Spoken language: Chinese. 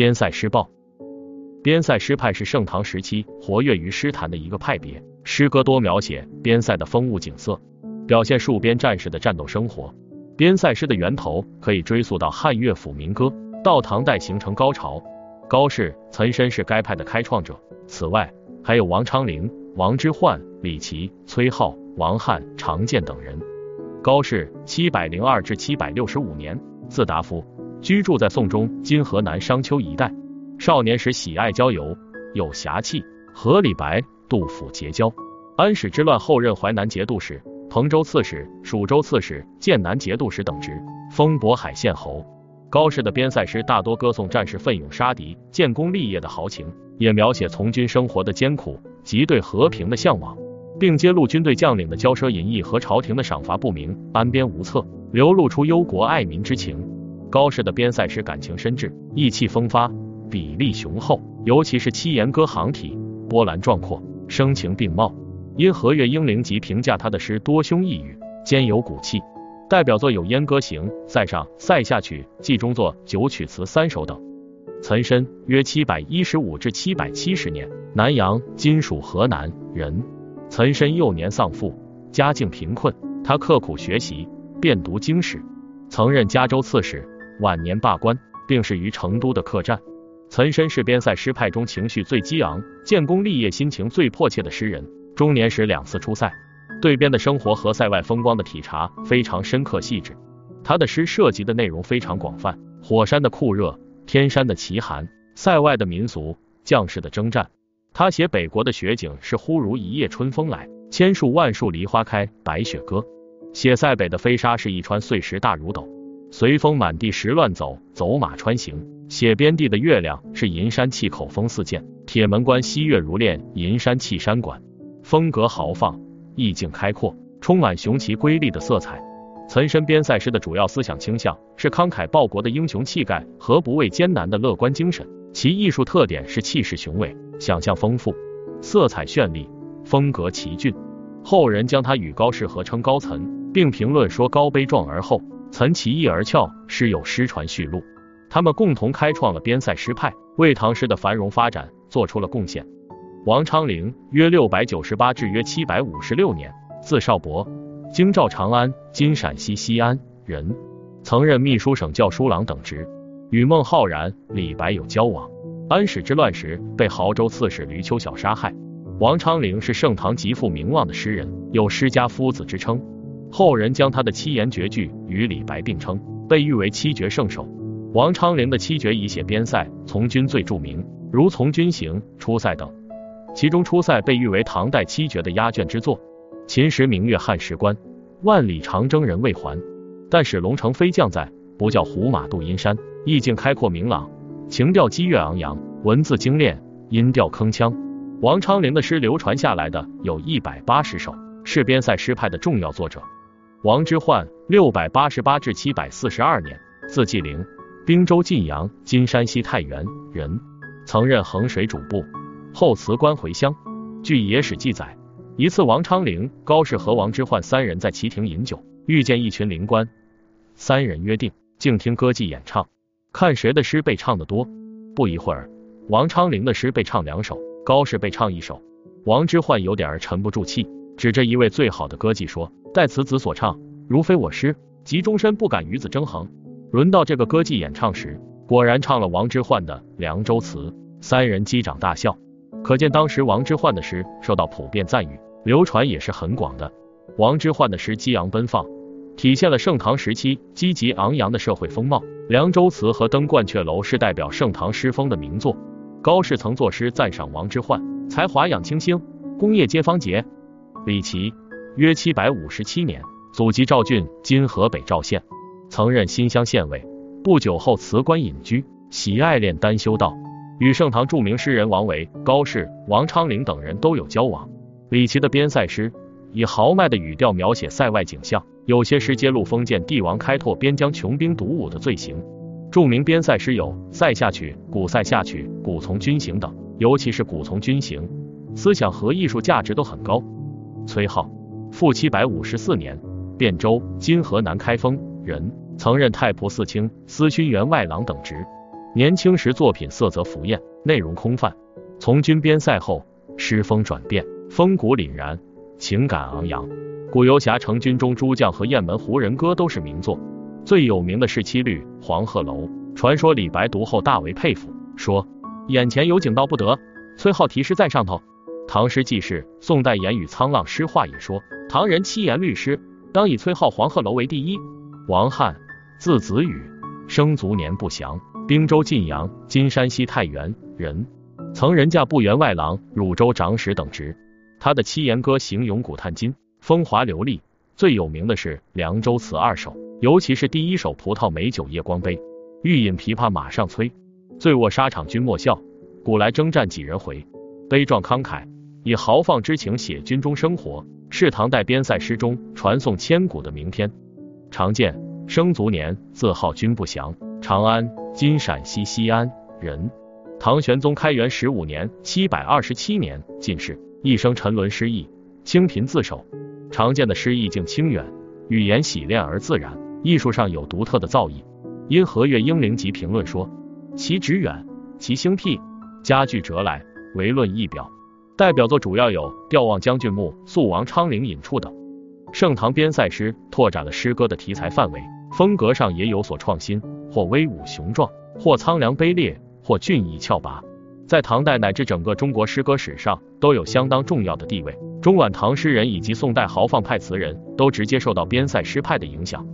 边塞诗报。边塞诗派是盛唐时期活跃于诗坛的一个派别，诗歌多描写边塞的风物景色，表现戍边战士的战斗生活。边塞诗的源头可以追溯到汉乐府民歌，到唐代形成高潮。高适、岑参是该派的开创者，此外还有王昌龄、王之涣、李琦、崔颢、王翰、常建等人。高适七百零二至七百六十五年，字达夫，居住在宋中今河南商丘一带。少年时喜爱郊游，有侠气，和李白、杜甫结交。安史之乱后任淮南节度使、彭州刺史、蜀州刺史、剑南节度使等职，封渤海县侯。高适的边塞诗大多歌颂战士奋勇杀敌、建功立业的豪情，也描写从军生活的艰苦及对和平的向往，并揭露军队将领的骄奢淫逸和朝廷的赏罚不明、安边无策，流露出忧国爱民之情。高适的边塞诗感情深挚，意气风发。比例雄厚，尤其是七言歌行体波澜壮阔，声情并茂。因和岳英灵集评价他的诗多胸异语，兼有骨气。代表作有《燕歌行》《塞上》《塞下曲》《冀中作》九曲词三首等。岑参，约七百一十五至七百七十年，南阳（今属河南）人。岑参幼年丧父，家境贫困，他刻苦学习，遍读经史，曾任嘉州刺史，晚年罢官，病逝于成都的客栈。岑参是边塞诗派中情绪最激昂、建功立业心情最迫切的诗人。中年时两次出塞，对边的生活和塞外风光的体察非常深刻细致。他的诗涉及的内容非常广泛：火山的酷热、天山的奇寒、塞外的民俗、将士的征战。他写北国的雪景是忽如一夜春风来，千树万树梨花开，白雪歌；写塞北的飞沙是一川碎石大如斗，随风满地石乱走，走马穿行。写边地的月亮是银山气口风四溅，铁门关西月如练，银山气山馆，风格豪放，意境开阔，充满雄奇瑰丽的色彩。岑参边塞诗的主要思想倾向是慷慨报国的英雄气概和不畏艰难的乐观精神，其艺术特点是气势雄伟，想象丰富，色彩绚丽，风格奇峻。后人将他与高适合称高岑，并评论说高悲壮而厚，岑奇逸而翘，诗有诗传续录。他们共同开创了边塞诗派，为唐诗的繁荣发展做出了贡献。王昌龄约六百九十八至约七百五十六年，字少伯，京兆长安（今陕西西安）人，曾任秘书省校书郎等职，与孟浩然、李白有交往。安史之乱时被亳州刺史闾丘晓杀害。王昌龄是盛唐极负名望的诗人，有诗家夫子之称，后人将他的七言绝句与李白并称，被誉为七绝圣手。王昌龄的七绝以写边塞从军最著名，如《从军行》《出塞》等。其中《出塞》被誉为唐代七绝的压卷之作。秦时明月汉时关，万里长征人未还。但使龙城飞将在，不教胡马度阴山。意境开阔明朗，情调激越昂扬，文字精炼，音调铿锵。王昌龄的诗流传下来的有一百八十首，是边塞诗派的重要作者。王之涣，六百八十八至七百四十二年，字季陵。滨州晋阳（今山西太原）人，曾任衡水主簿，后辞官回乡。据野史记载，一次王昌龄、高适和王之涣三人在旗亭饮酒，遇见一群灵官，三人约定静听歌妓演唱，看谁的诗被唱得多。不一会儿，王昌龄的诗被唱两首，高适被唱一首。王之涣有点沉不住气，指着一位最好的歌妓说：“待此子所唱，如非我师，即终身不敢与子争衡。”轮到这个歌妓演唱时，果然唱了王之涣的《凉州词》，三人击掌大笑。可见当时王之涣的诗受到普遍赞誉，流传也是很广的。王之涣的诗激昂奔放，体现了盛唐时期积极昂扬的社会风貌。《凉州词》和《登鹳雀楼》是代表盛唐诗风的名作。高适曾作诗赞赏王之涣才华养清新，功业皆方杰。李琦，约七百五十七年，祖籍赵郡（今河北赵县）。曾任新乡县尉，不久后辞官隐居，喜爱炼丹修道，与盛唐著名诗人王维、高适、王昌龄等人都有交往。李琦的边塞诗以豪迈的语调描写塞外景象，有些诗揭露封建帝王开拓边疆、穷兵黩武的罪行。著名边塞诗有《塞下曲》《古塞下曲》《古从军行》等，尤其是《古从军行》，思想和艺术价值都很高。崔颢，父七百五十四年，汴州（今河南开封）人。曾任太仆寺卿、司勋员外郎等职，年轻时作品色泽浮艳，内容空泛。从军边塞后，诗风转变，风骨凛然，情感昂扬。古游侠成军中诸将和雁门胡人歌都是名作，最有名的是七律《黄鹤楼》。传说李白读后大为佩服，说眼前有景道不得，崔颢题诗在上头。唐诗纪事，宋代言语沧浪诗话也说，唐人七言律诗，当以崔颢《黄鹤楼》为第一。王翰，字子羽，生卒年不详，滨州晋阳（今山西太原）人，曾任驾部员外郎、汝州长史等职。他的七言歌行咏古叹今，风华流丽。最有名的是《凉州词二首》，尤其是第一首《葡萄美酒夜光杯》。欲饮琵琶马上催，醉卧沙场君莫笑。古来征战几人回？悲壮慷慨，以豪放之情写军中生活，是唐代边塞诗中传颂千古的名篇。常见，生卒年，字号君不详，长安（今陕西西安）人。唐玄宗开元十五年（七百二十七年）进士，一生沉沦失意，清贫自守。常见的诗意境清远，语言洗练而自然，艺术上有独特的造诣。因和岳英灵集评论说，其旨远，其兴辟，佳句折来，唯论一表。代表作主要有《吊望将军墓》《肃王昌龄隐处》等。盛唐边塞诗拓展了诗歌的题材范围，风格上也有所创新，或威武雄壮，或苍凉卑劣，或俊逸峭拔，在唐代乃至整个中国诗歌史上都有相当重要的地位。中晚唐诗人以及宋代豪放派词人都直接受到边塞诗派的影响。